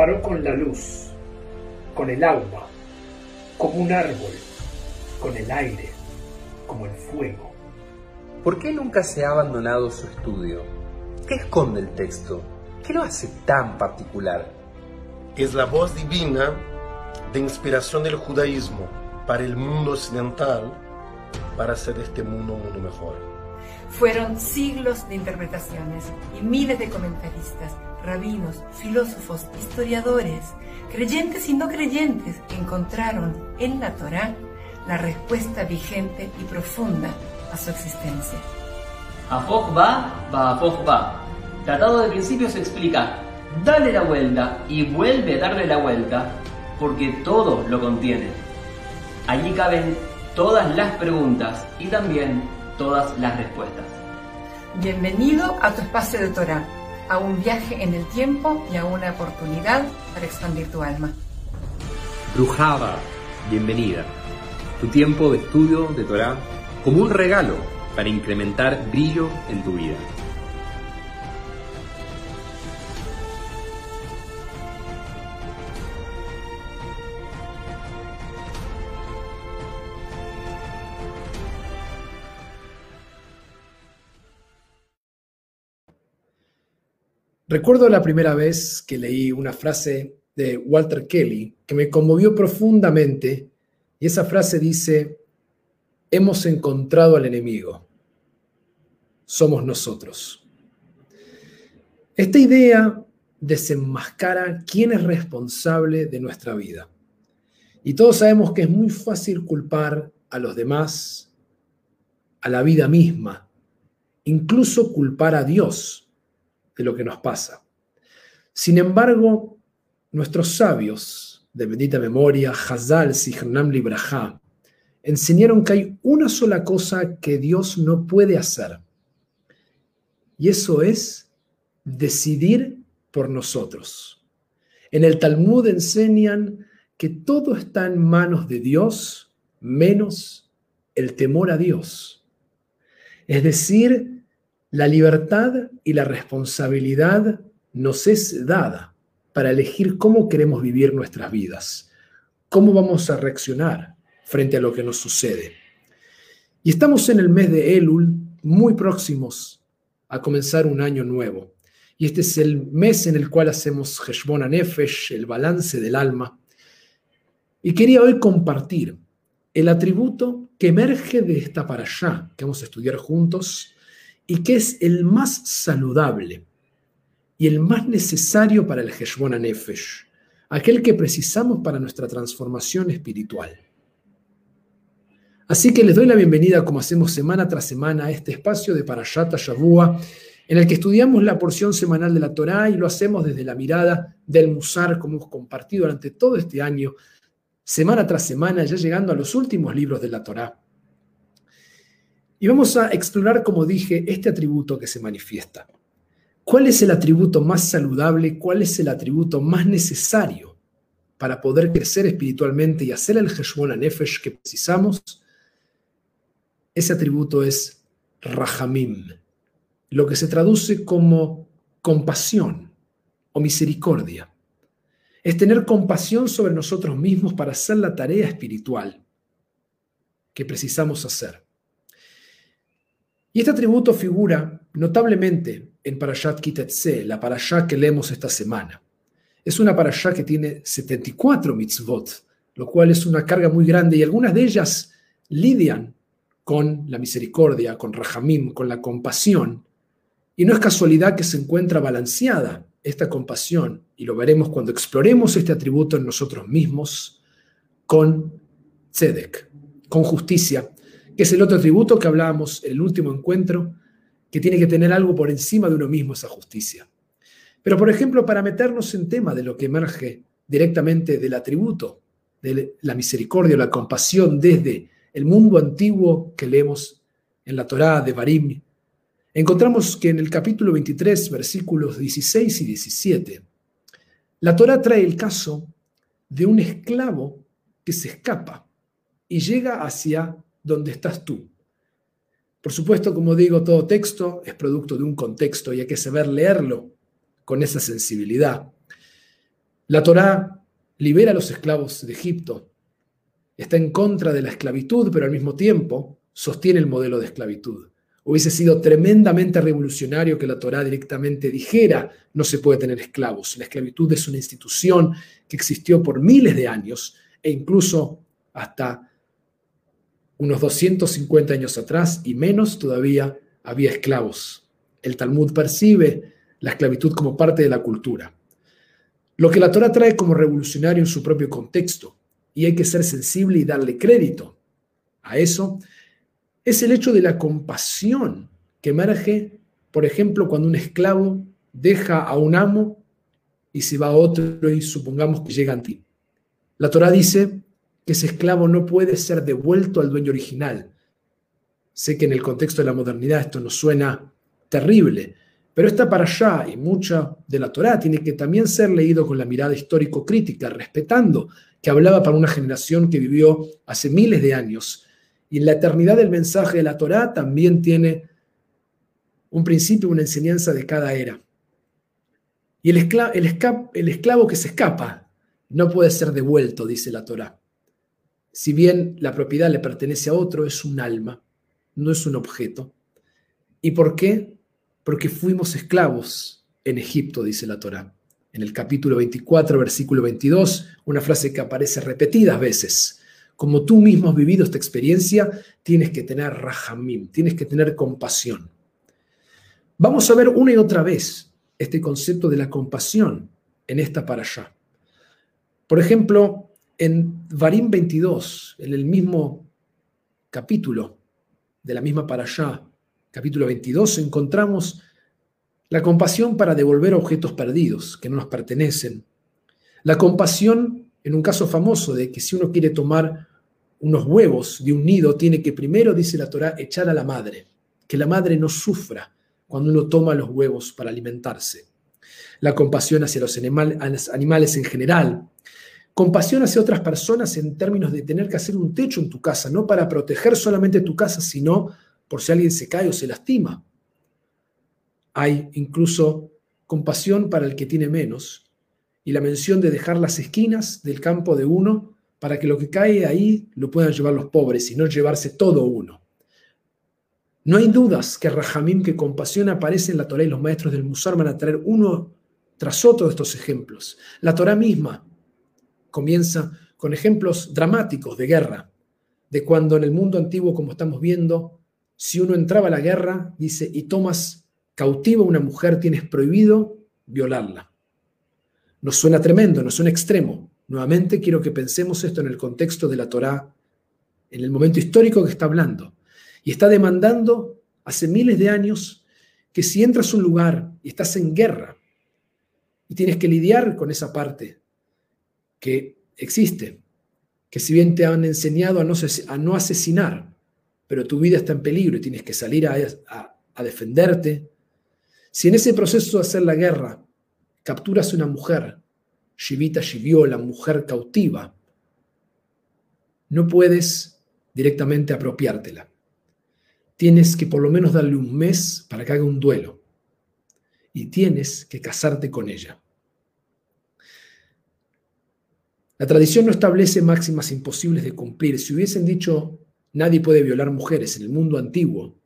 comparó con la luz, con el agua, como un árbol, con el aire, como el fuego. ¿Por qué nunca se ha abandonado su estudio? ¿Qué esconde el texto? ¿Qué lo hace tan particular? Es la voz divina de inspiración del judaísmo para el mundo occidental para hacer este mundo un mundo mejor. Fueron siglos de interpretaciones y miles de comentaristas, rabinos, filósofos, historiadores, creyentes y no creyentes encontraron en la Torá la respuesta vigente y profunda a su existencia. Afok va, va Afok va. Tratado de principios explica, dale la vuelta y vuelve a darle la vuelta, porque todo lo contiene. Allí caben todas las preguntas y también todas las respuestas. Bienvenido a tu espacio de Torah, a un viaje en el tiempo y a una oportunidad para expandir tu alma. Brujada, bienvenida. Tu tiempo de estudio de Torah como un regalo para incrementar brillo en tu vida. Recuerdo la primera vez que leí una frase de Walter Kelly que me conmovió profundamente y esa frase dice, hemos encontrado al enemigo, somos nosotros. Esta idea desenmascara quién es responsable de nuestra vida. Y todos sabemos que es muy fácil culpar a los demás, a la vida misma, incluso culpar a Dios lo que nos pasa. Sin embargo, nuestros sabios de bendita memoria, Hazal, Sihnam Libraja, enseñaron que hay una sola cosa que Dios no puede hacer. Y eso es decidir por nosotros. En el Talmud enseñan que todo está en manos de Dios menos el temor a Dios. Es decir, la libertad y la responsabilidad nos es dada para elegir cómo queremos vivir nuestras vidas, cómo vamos a reaccionar frente a lo que nos sucede. Y estamos en el mes de Elul, muy próximos a comenzar un año nuevo. Y este es el mes en el cual hacemos Heshbon Nefesh, el balance del alma. Y quería hoy compartir el atributo que emerge de esta para allá, que vamos a estudiar juntos, y que es el más saludable y el más necesario para el Heshbon Nefesh, aquel que precisamos para nuestra transformación espiritual. Así que les doy la bienvenida, como hacemos semana tras semana, a este espacio de Parashat Shavua, en el que estudiamos la porción semanal de la Torá y lo hacemos desde la mirada del Musar, como hemos compartido durante todo este año, semana tras semana, ya llegando a los últimos libros de la Torá. Y vamos a explorar, como dije, este atributo que se manifiesta. ¿Cuál es el atributo más saludable? ¿Cuál es el atributo más necesario para poder crecer espiritualmente y hacer el Heshbon Nefesh que precisamos? Ese atributo es Rahamim, lo que se traduce como compasión o misericordia. Es tener compasión sobre nosotros mismos para hacer la tarea espiritual que precisamos hacer. Y este atributo figura notablemente en Parashat Kitetse, la parashá que leemos esta semana. Es una parashá que tiene 74 mitzvot, lo cual es una carga muy grande y algunas de ellas lidian con la misericordia, con Rahamim, con la compasión. Y no es casualidad que se encuentra balanceada esta compasión, y lo veremos cuando exploremos este atributo en nosotros mismos, con tzedek, con justicia, que es el otro atributo que hablábamos en el último encuentro, que tiene que tener algo por encima de uno mismo, esa justicia. Pero, por ejemplo, para meternos en tema de lo que emerge directamente del atributo de la misericordia o la compasión desde el mundo antiguo que leemos en la Torá de Barim, encontramos que en el capítulo 23, versículos 16 y 17, la Torá trae el caso de un esclavo que se escapa y llega hacia donde estás tú. Por supuesto, como digo, todo texto es producto de un contexto y hay que saber leerlo con esa sensibilidad. La Torá libera a los esclavos de Egipto, está en contra de la esclavitud, pero al mismo tiempo sostiene el modelo de esclavitud. Hubiese sido tremendamente revolucionario que la Torá directamente dijera no se puede tener esclavos. La esclavitud es una institución que existió por miles de años e incluso hasta unos 250 años atrás y menos todavía había esclavos. El Talmud percibe la esclavitud como parte de la cultura. Lo que la Torah trae como revolucionario en su propio contexto, y hay que ser sensible y darle crédito a eso, es el hecho de la compasión que emerge, por ejemplo, cuando un esclavo deja a un amo y se va a otro y supongamos que llega a ti. La Torah dice que ese esclavo no puede ser devuelto al dueño original. Sé que en el contexto de la modernidad esto nos suena terrible, pero esta para allá y mucha de la Torá tiene que también ser leído con la mirada histórico-crítica, respetando que hablaba para una generación que vivió hace miles de años. Y en la eternidad del mensaje de la Torá también tiene un principio, una enseñanza de cada era. Y el esclavo, el, el esclavo que se escapa no puede ser devuelto, dice la Torá. Si bien la propiedad le pertenece a otro, es un alma, no es un objeto. ¿Y por qué? porque fuimos esclavos en Egipto, dice la Torá. En el capítulo 24, versículo 22, una frase que aparece repetidas veces. Como tú mismo has vivido esta experiencia, tienes que tener rahamim, tienes que tener compasión. Vamos a ver una y otra vez este concepto de la compasión en esta para allá. Por ejemplo, en Varim 22, en el mismo capítulo de la misma para allá, capítulo 22, encontramos la compasión para devolver objetos perdidos que no nos pertenecen. La compasión en un caso famoso de que si uno quiere tomar unos huevos de un nido, tiene que primero, dice la Torá, echar a la madre, que la madre no sufra cuando uno toma los huevos para alimentarse. La compasión hacia los animales en general. Compasión hacia otras personas en términos de tener que hacer un techo en tu casa, no para proteger solamente tu casa, sino por si alguien se cae o se lastima. Hay incluso compasión para el que tiene menos y la mención de dejar las esquinas del campo de uno para que lo que cae ahí lo puedan llevar los pobres y no llevarse todo uno. No hay dudas que Rahamim, que compasión aparece en la Torah y los maestros del Musar van a traer uno tras otro de estos ejemplos. La Torah misma comienza con ejemplos dramáticos de guerra, de cuando en el mundo antiguo, como estamos viendo, si uno entraba a la guerra, dice, y tomas cautiva a una mujer, tienes prohibido violarla. Nos suena tremendo, nos suena extremo. Nuevamente quiero que pensemos esto en el contexto de la Torá, en el momento histórico que está hablando. Y está demandando hace miles de años que si entras a un lugar y estás en guerra y tienes que lidiar con esa parte que existe, que si bien te han enseñado a no, a no asesinar, pero tu vida está en peligro y tienes que salir a, defenderte, si en ese proceso de hacer la guerra capturas a una mujer, Shivita la mujer cautiva, no puedes directamente apropiártela. Tienes que por lo menos darle un mes para que haga un duelo. Y tienes que casarte con ella. La tradición no establece máximas imposibles de cumplir. Si hubiesen dicho Nadie puede violar mujeres en el mundo antiguo.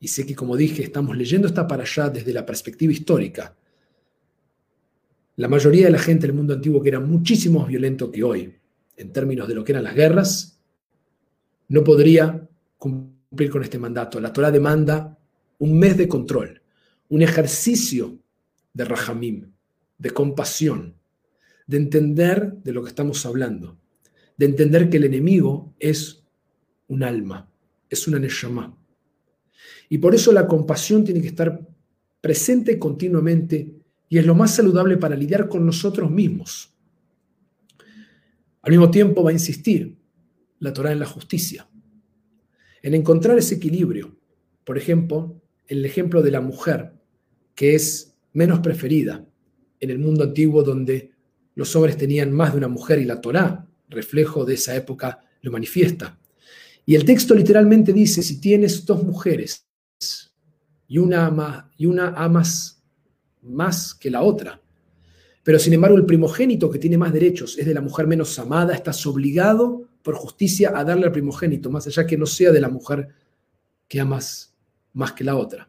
Y sé que, como dije, estamos leyendo esta para allá desde la perspectiva histórica. La mayoría de la gente del mundo antiguo, que era muchísimo más violento que hoy, en términos de lo que eran las guerras, no podría cumplir con este mandato. La Torah demanda un mes de control, un ejercicio de rahamim, de compasión, de entender de lo que estamos hablando de entender que el enemigo es un alma, es una neshama. Y por eso la compasión tiene que estar presente continuamente y es lo más saludable para lidiar con nosotros mismos. Al mismo tiempo va a insistir la Torah en la justicia, en encontrar ese equilibrio. Por ejemplo, el ejemplo de la mujer, que es menos preferida en el mundo antiguo donde los hombres tenían más de una mujer y la Torah reflejo de esa época lo manifiesta. Y el texto literalmente dice, si tienes dos mujeres y una, y una amas más que la otra, Pero sin embargo, el primogénito que tiene más derechos es de la mujer menos amada, estás obligado por justicia a darle al primogénito, más allá que no sea de la mujer que amas más que la otra.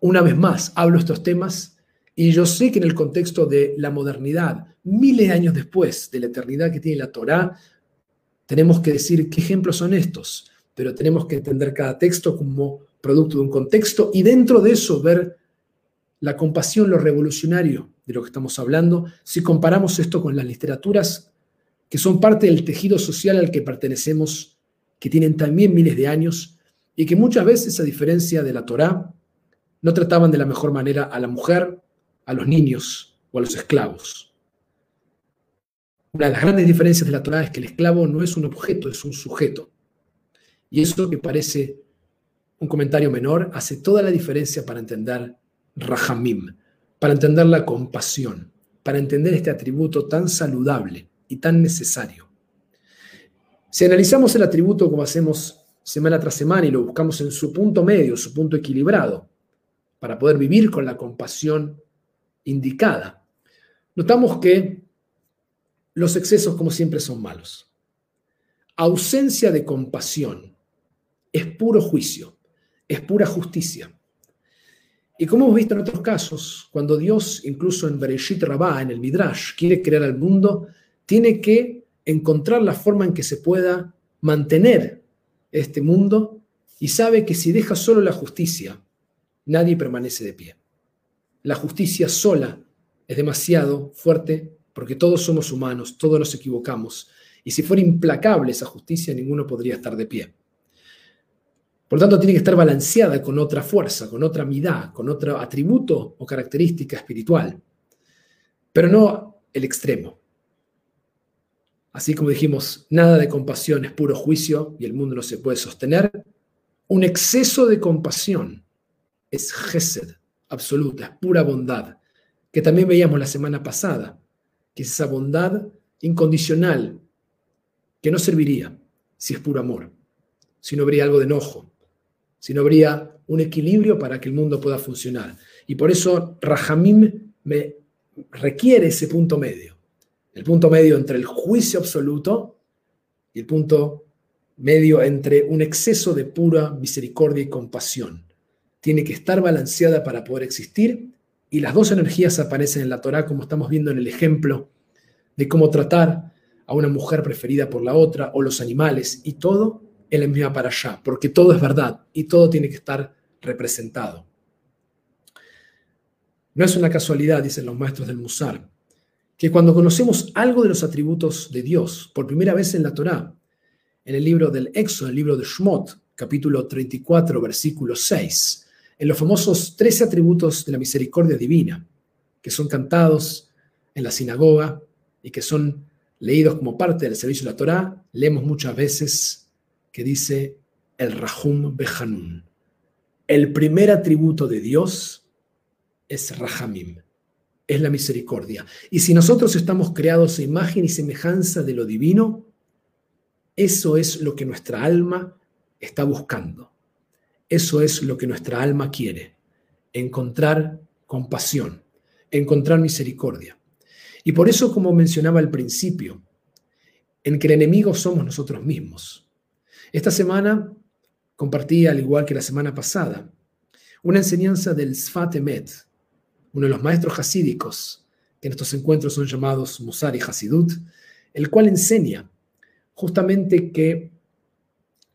Una vez más, hablo estos temas y yo sé que en el contexto de la modernidad, miles de años después de la eternidad que tiene la Torá, tenemos que decir qué ejemplos son estos, pero tenemos que entender cada texto como producto de un contexto y dentro de eso ver la compasión, lo revolucionario de lo que estamos hablando, si comparamos esto con las literaturas que son parte del tejido social al que pertenecemos, que tienen también miles de años y que muchas veces, a diferencia de la Torá, no trataban de la mejor manera a la mujer, a los niños o a los esclavos. Una de las grandes diferencias de la Torá es que el esclavo no es un objeto, es un sujeto. Y eso que parece un comentario menor hace toda la diferencia para entender Rahamim, para entender la compasión, para entender este atributo tan saludable y tan necesario. Si analizamos el atributo como hacemos semana tras semana y lo buscamos en su punto medio, su punto equilibrado, para poder vivir con la compasión indicada, notamos que los excesos, como siempre, son malos. Ausencia de compasión es puro juicio, es pura justicia. Y como hemos visto en otros casos, cuando Dios, incluso en Bereshit Rabá, en el Midrash, quiere crear al mundo, tiene que encontrar la forma en que se pueda mantener este mundo y sabe que si deja solo la justicia, nadie permanece de pie. La justicia sola es demasiado fuerte porque todos somos humanos, todos nos equivocamos, y si fuera implacable esa justicia, ninguno podría estar de pie. Por lo tanto, tiene que estar balanceada con otra fuerza, con otra midá, con otro atributo o característica espiritual, pero no el extremo. Así como dijimos, nada de compasión es puro juicio y el mundo no se puede sostener, un exceso de compasión es gesed, absoluta, pura bondad, que también veíamos la semana pasada, que es esa bondad incondicional que no serviría si es puro amor, si no habría algo de enojo, si no habría un equilibrio para que el mundo pueda funcionar. Y por eso Rahamim me requiere ese punto medio, el punto medio entre el juicio absoluto y el punto medio entre un exceso de pura misericordia y compasión. Tiene que estar balanceada para poder existir y las dos energías aparecen en la Torá como estamos viendo en el ejemplo de cómo tratar a una mujer preferida por la otra o los animales y todo él envía para allá, porque todo es verdad y todo tiene que estar representado. No es una casualidad, dicen los maestros del Musar, que cuando conocemos algo de los atributos de Dios, por primera vez en la Torá, en el libro del Éxodo, en el libro de Shmot, capítulo 34, versículo 6, en los famosos 13 atributos de la misericordia divina, que son cantados en la sinagoga y que son leídos como parte del servicio de la Torá, leemos muchas veces que dice el Rahum Behanun. El primer atributo de Dios es Rahamim, es la misericordia. Y si nosotros estamos creados a imagen y semejanza de lo divino, eso es lo que nuestra alma está buscando. Eso es lo que nuestra alma quiere, encontrar compasión, encontrar misericordia. Y por eso, como mencionaba al principio, en que el enemigo somos nosotros mismos. Esta semana compartí, al igual que la semana pasada, una enseñanza del Sfat Emet, uno de los maestros hasídicos, que en estos encuentros son llamados Musar y Hasidut, el cual enseña justamente que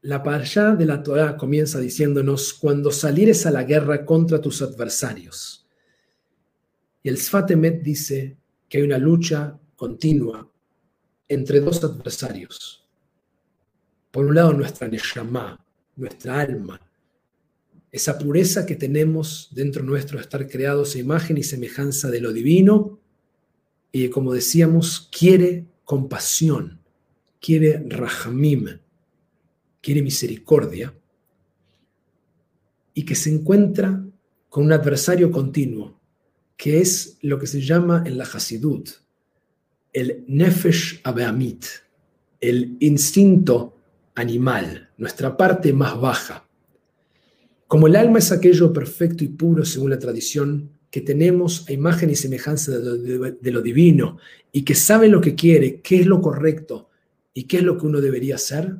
la parashá de la Torah comienza diciéndonos cuando salieres a la guerra contra tus adversarios. Y el Sfat Emet dice que hay una lucha continua entre dos adversarios, por un lado, nuestra Neshama, nuestra alma, esa pureza que tenemos dentro nuestro estar creados a imagen y semejanza de lo divino, y como decíamos, quiere compasión, quiere rahamim, quiere misericordia, y que se encuentra con un adversario continuo, que es lo que se llama en la Hasidut el Nefesh Abeamit, el instinto animal, nuestra parte más baja. Como el alma es aquello perfecto y puro según la tradición que tenemos a imagen y semejanza de lo, divino y que sabe lo que quiere, qué es lo correcto y qué es lo que uno debería hacer,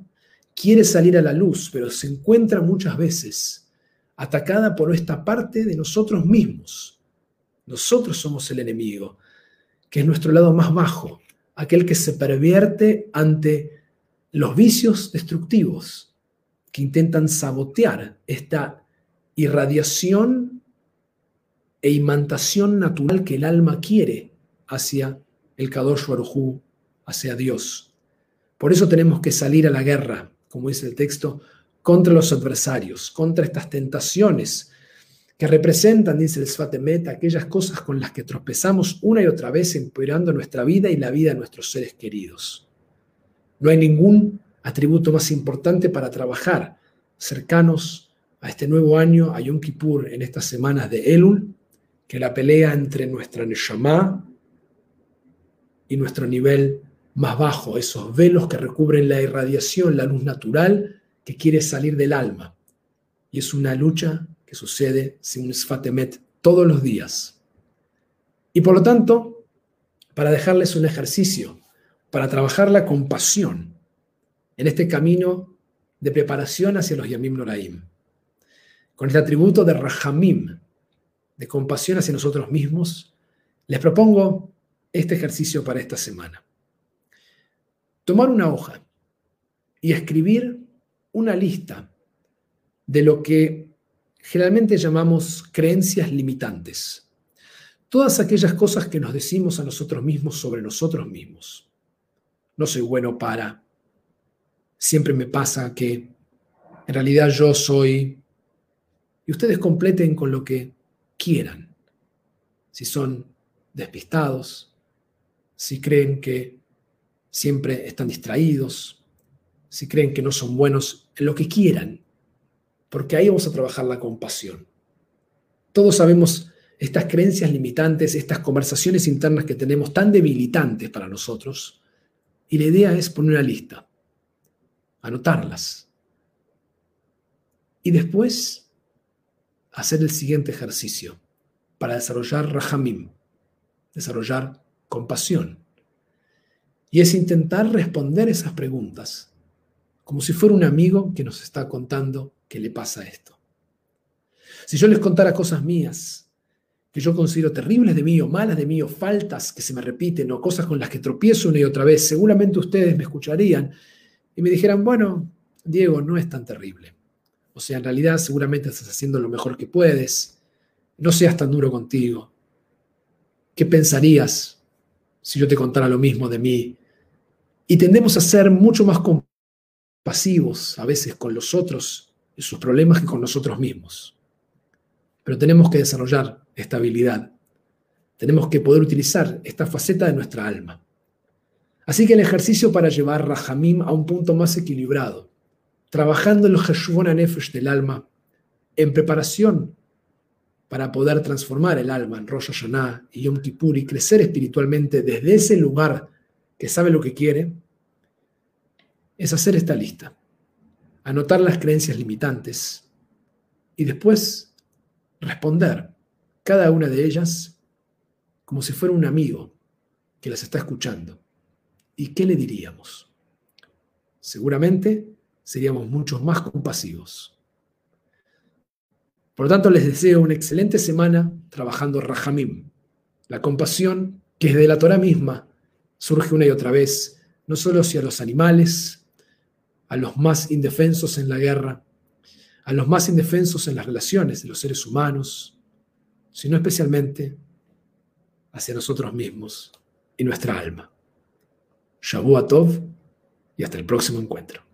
quiere salir a la luz, pero se encuentra muchas veces atacada por esta parte de nosotros mismos. Nosotros somos el enemigo, que es nuestro lado más bajo, aquel que se pervierte ante los vicios destructivos que intentan sabotear esta irradiación e imantación natural que el alma quiere hacia el Kadosh Baruj hacia Dios. Por eso tenemos que salir a la guerra, como dice el texto, contra los adversarios, contra estas tentaciones que representan, dice el Sfatemet, aquellas cosas con las que tropezamos una y otra vez empeorando nuestra vida y la vida de nuestros seres queridos. No hay ningún atributo más importante para trabajar cercanos a este nuevo año, a Yom Kippur, en estas semanas de Elul, que la pelea entre nuestra Neshama y nuestro nivel más bajo, esos velos que recubren la irradiación, la luz natural que quiere salir del alma. Y es una lucha que sucede sin Sfatemet todos los días. Y por lo tanto, para dejarles un ejercicio, para trabajar la compasión en este camino de preparación hacia los Yamim Noraim, con este atributo de Rahamim, de compasión hacia nosotros mismos, les propongo este ejercicio para esta semana. Tomar una hoja y escribir una lista de lo que generalmente llamamos creencias limitantes. Todas aquellas cosas que nos decimos a nosotros mismos sobre nosotros mismos. No soy bueno para, siempre me pasa que en realidad yo soy... Y ustedes completen con lo que quieran. Si son despistados, si creen que siempre están distraídos, si creen que no son buenos en lo que quieran, porque ahí vamos a trabajar la compasión. Todos sabemos estas creencias limitantes, estas conversaciones internas que tenemos tan debilitantes para nosotros, y la idea es poner una lista, anotarlas, y después hacer el siguiente ejercicio para desarrollar rahamim, desarrollar compasión. Y es intentar responder esas preguntas como si fuera un amigo que nos está contando que le pasa esto. Si yo les contara cosas mías, que yo considero terribles de mí o malas de mí o faltas que se me repiten o cosas con las que tropiezo una y otra vez, seguramente ustedes me escucharían y me dijeran, bueno, Diego, no es tan terrible. O sea, en realidad seguramente estás haciendo lo mejor que puedes. No seas tan duro contigo. ¿Qué pensarías si yo te contara lo mismo de mí? Y tendemos a ser mucho más compasivos a veces con los otros y sus problemas que con nosotros mismos. Pero tenemos que desarrollar esta habilidad. Tenemos que poder utilizar esta faceta de nuestra alma. Así que el ejercicio para llevar Rahamim a un punto más equilibrado trabajando en el Heshuvon Nefesh del alma, en preparación para poder transformar el alma en Rosh Hashanah y Yom Kippur y crecer espiritualmente desde ese lugar que sabe lo que quiere, es hacer esta lista, anotar las creencias limitantes y después responder cada una de ellas como si fuera un amigo que las está escuchando. ¿Y qué le diríamos? Seguramente seríamos muchos más compasivos. Por lo tanto, les deseo una excelente semana trabajando Rahamim, la compasión que desde la Torah misma surge una y otra vez, no solo hacia los animales, a los más indefensos en la guerra, a los más indefensos en las relaciones de los seres humanos, sino especialmente hacia nosotros mismos y nuestra alma. Shabu Tov y hasta el próximo encuentro.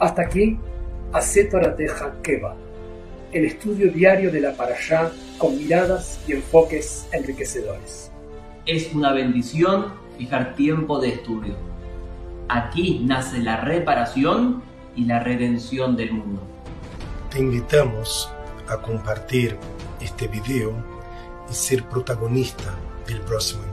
Hasta aquí, Teja Keva, el estudio diario de la Parashá con miradas y enfoques enriquecedores. Es una bendición fijar tiempo de estudio. Aquí nace la reparación y la redención del mundo. Te invitamos a compartir este video y ser protagonista del próximo